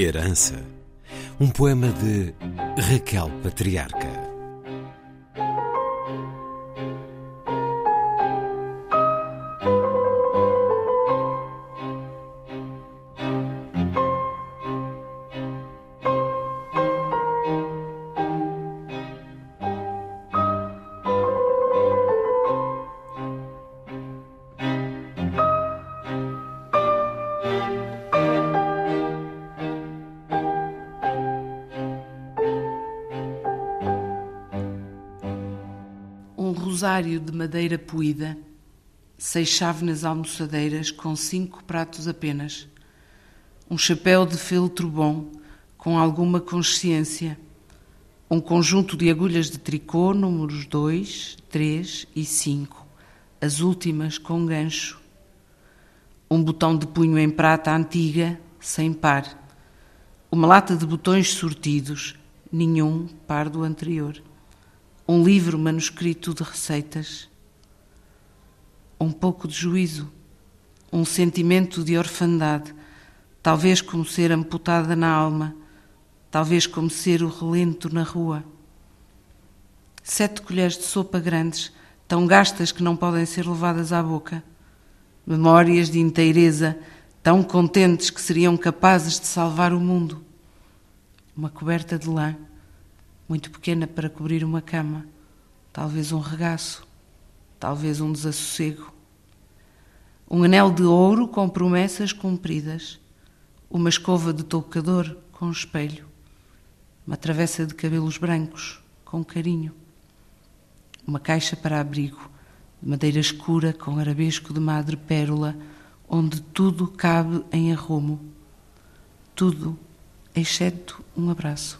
Herança. Um poema de Raquel Patriarca. Rosário de madeira poída, seis chávenas almoçadeiras com cinco pratos apenas, um chapéu de feltro bom com alguma consciência, um conjunto de agulhas de tricô, números 2, 3 e 5, as últimas com gancho, um botão de punho em prata antiga, sem par, uma lata de botões sortidos, nenhum par do anterior um livro manuscrito de receitas, um pouco de juízo, um sentimento de orfandade, talvez como ser amputada na alma, talvez como ser o relento na rua. Sete colheres de sopa grandes, tão gastas que não podem ser levadas à boca. Memórias de inteireza, tão contentes que seriam capazes de salvar o mundo. Uma coberta de lã muito pequena para cobrir uma cama, talvez um regaço, talvez um desassossego. Um anel de ouro com promessas cumpridas, uma escova de toucador com espelho, uma travessa de cabelos brancos com carinho, uma caixa para abrigo de madeira escura com arabesco de madre pérola, onde tudo cabe em arrumo, tudo exceto um abraço.